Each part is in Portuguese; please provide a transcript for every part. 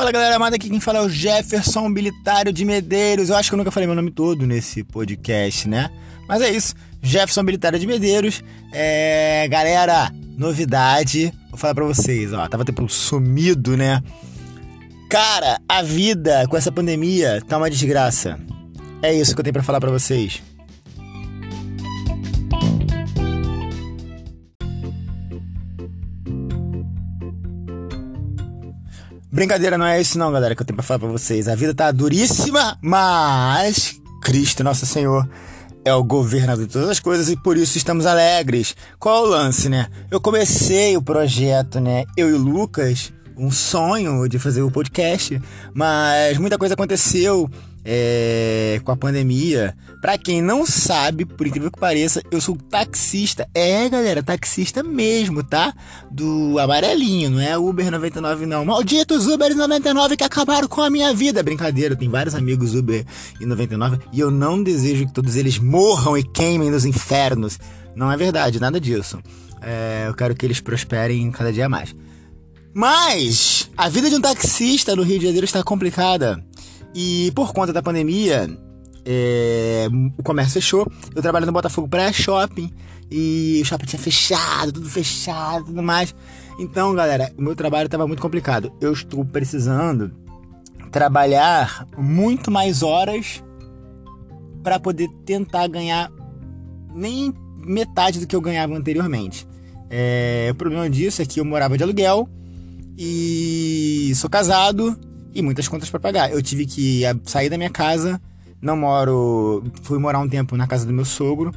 Fala galera amada, aqui quem fala é o Jefferson Bilitário de Medeiros. Eu acho que eu nunca falei meu nome todo nesse podcast, né? Mas é isso, Jefferson Bilitário de Medeiros. É, galera, novidade, vou falar pra vocês, ó, tava tempo sumido, né? Cara, a vida com essa pandemia tá uma desgraça. É isso que eu tenho para falar para vocês. Brincadeira, não é isso não, galera, que eu tenho pra falar pra vocês. A vida tá duríssima, mas Cristo, nosso Senhor, é o governador de todas as coisas e por isso estamos alegres. Qual é o lance, né? Eu comecei o projeto, né? Eu e o Lucas, um sonho de fazer o podcast, mas muita coisa aconteceu é, com a pandemia. Pra quem não sabe, por incrível que pareça, eu sou taxista. É, galera, taxista mesmo, tá? Do amarelinho, não é Uber 99, não. Malditos Uber 99 que acabaram com a minha vida. Brincadeira, tem vários amigos Uber e 99 e eu não desejo que todos eles morram e queimem nos infernos. Não é verdade, nada disso. É, eu quero que eles prosperem cada dia mais. Mas a vida de um taxista no Rio de Janeiro está complicada. E por conta da pandemia, é, o comércio fechou. Eu trabalho no Botafogo pré-shopping e o shopping tinha fechado, tudo fechado, tudo mais. Então, galera, o meu trabalho estava muito complicado. Eu estou precisando trabalhar muito mais horas para poder tentar ganhar nem metade do que eu ganhava anteriormente. É, o problema disso é que eu morava de aluguel e sou casado e muitas contas para pagar. Eu tive que sair da minha casa, não moro, fui morar um tempo na casa do meu sogro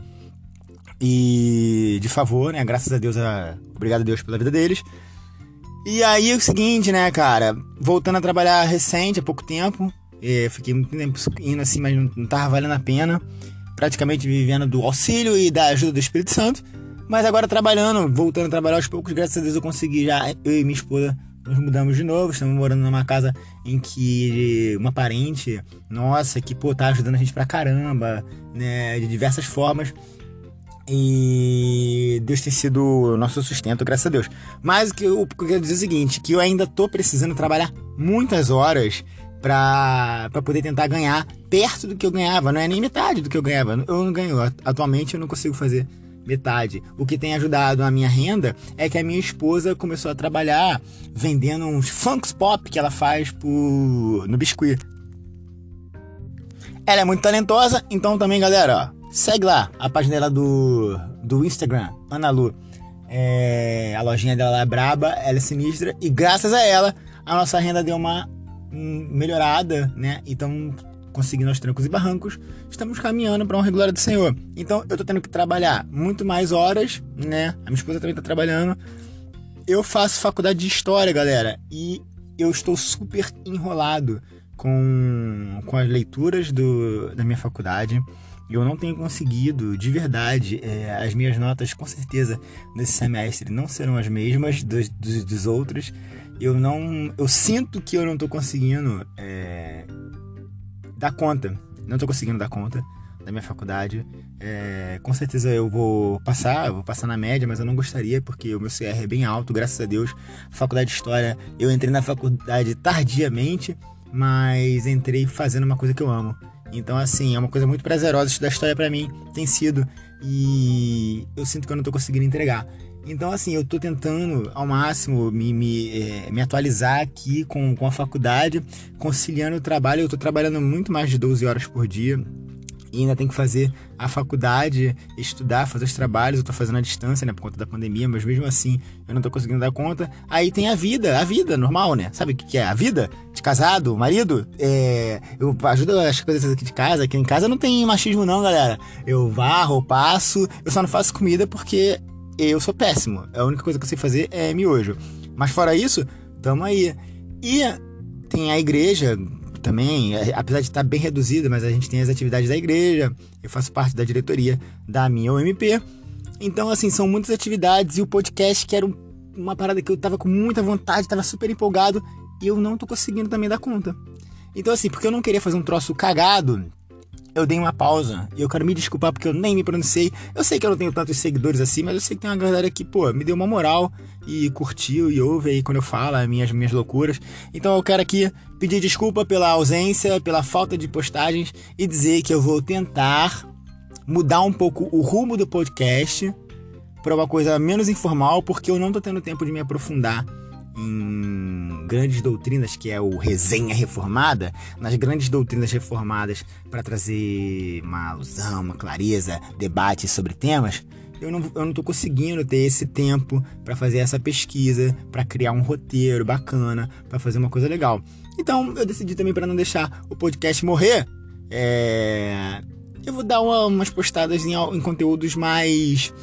e de favor, né? Graças a Deus, a, obrigado a Deus pela vida deles. E aí é o seguinte, né, cara, voltando a trabalhar recente, há pouco tempo, fiquei muito tempo indo assim, mas não, não tava valendo a pena, praticamente vivendo do auxílio e da ajuda do Espírito Santo. Mas agora trabalhando, voltando a trabalhar aos poucos, graças a Deus eu consegui já, eu e minha esposa nos mudamos de novo, estamos morando numa casa em que uma parente nossa que pô, tá ajudando a gente pra caramba, né, de diversas formas. E Deus tem sido nosso sustento, graças a Deus. Mas o que eu, quero dizer é o seguinte, que eu ainda tô precisando trabalhar muitas horas para poder tentar ganhar perto do que eu ganhava, não é nem metade do que eu ganhava. Eu não ganho, atualmente eu não consigo fazer metade. O que tem ajudado a minha renda é que a minha esposa começou a trabalhar vendendo uns funks pop que ela faz por... no biscuit. Ela é muito talentosa, então também, galera, ó, segue lá a página dela do, do Instagram, Ana Lu. É, a lojinha dela é braba, ela é sinistra e graças a ela a nossa renda deu uma hum, melhorada, né? Então conseguindo aos trancos e barrancos, estamos caminhando para uma regular do Senhor. Então eu tô tendo que trabalhar muito mais horas, né? A minha esposa também tá trabalhando. Eu faço faculdade de história, galera, e eu estou super enrolado com, com as leituras do, da minha faculdade. Eu não tenho conseguido, de verdade, é, as minhas notas com certeza nesse semestre não serão as mesmas dos, dos, dos outros. Eu não, eu sinto que eu não estou conseguindo é, dar conta. Não tô conseguindo dar conta da minha faculdade. É, com certeza eu vou passar, eu vou passar na média, mas eu não gostaria porque o meu CR é bem alto, graças a Deus. Faculdade de História, eu entrei na faculdade tardiamente, mas entrei fazendo uma coisa que eu amo. Então, assim, é uma coisa muito prazerosa estudar história para mim, tem sido, e eu sinto que eu não tô conseguindo entregar. Então, assim, eu estou tentando ao máximo me, me, é, me, atualizar aqui com, com a faculdade, conciliando o trabalho. Eu estou trabalhando muito mais de 12 horas por dia e ainda tem que fazer a faculdade, estudar, fazer os trabalhos. Eu tô fazendo à distância, né, por conta da pandemia, mas mesmo assim eu não tô conseguindo dar conta. Aí tem a vida, a vida normal, né? Sabe o que é? A vida de casado, marido. É, eu ajudo as coisas aqui de casa. Aqui em casa não tem machismo, não, galera. Eu varro, passo, eu só não faço comida porque eu sou péssimo. A única coisa que eu sei fazer é miojo. Mas fora isso, tamo aí. E tem a igreja também, é, apesar de estar bem reduzida, mas a gente tem as atividades da igreja. Eu faço parte da diretoria da minha OMP. Então, assim, são muitas atividades e o podcast, que era uma parada que eu tava com muita vontade, tava super empolgado, e eu não tô conseguindo também dar conta. Então, assim, porque eu não queria fazer um troço cagado, eu dei uma pausa e eu quero me desculpar porque eu nem me pronunciei. Eu sei que eu não tenho tantos seguidores assim, mas eu sei que tem uma galera que, pô, me deu uma moral e curtiu e ouve aí quando eu falo as minhas, minhas loucuras. Então eu quero aqui pedir desculpa pela ausência, pela falta de postagens e dizer que eu vou tentar mudar um pouco o rumo do podcast para uma coisa menos informal, porque eu não tô tendo tempo de me aprofundar em grandes doutrinas, que é o Resenha Reformada, nas grandes doutrinas reformadas para trazer uma alusão, uma clareza, debate sobre temas, eu não, eu não tô conseguindo ter esse tempo para fazer essa pesquisa, para criar um roteiro bacana, para fazer uma coisa legal. Então eu decidi também para não deixar o podcast morrer, é... eu vou dar uma, umas postadas em, em conteúdos mais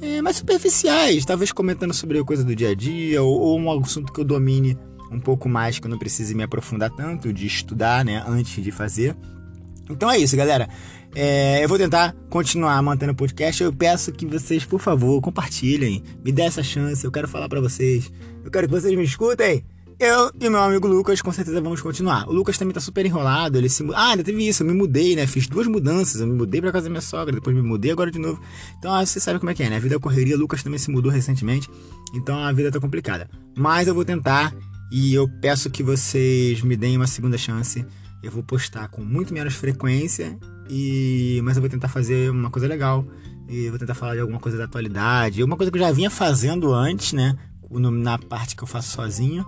é, mais superficiais, talvez comentando sobre a coisa do dia a dia ou, ou, um assunto que eu domine um pouco mais, que eu não precise me aprofundar tanto, de estudar, né, antes de fazer. Então é isso, galera. É, eu vou tentar continuar mantendo o podcast. Eu peço que vocês, por favor, compartilhem, me dê essa chance. Eu quero falar para vocês. Eu quero que vocês me escutem. Eu e meu amigo Lucas com certeza vamos continuar. O Lucas também tá super enrolado, ele se Ah, ainda teve isso, eu me mudei, né? Fiz duas mudanças. Eu me mudei pra casa da minha sogra, depois me mudei agora de novo. Então, ah, você sabe como é que é, né? A vida é correria, o Lucas também se mudou recentemente. Então a vida tá complicada. Mas eu vou tentar e eu peço que vocês me deem uma segunda chance. Eu vou postar com muito menos frequência e mas eu vou tentar fazer uma coisa legal. E vou tentar falar de alguma coisa da atualidade, alguma coisa que eu já vinha fazendo antes, né? Na parte que eu faço sozinho.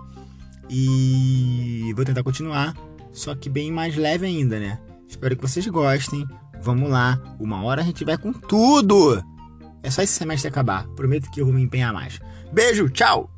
E vou tentar continuar, só que bem mais leve ainda, né? Espero que vocês gostem. Vamos lá, uma hora a gente vai com tudo. É só esse semestre acabar. Prometo que eu vou me empenhar mais. Beijo, tchau!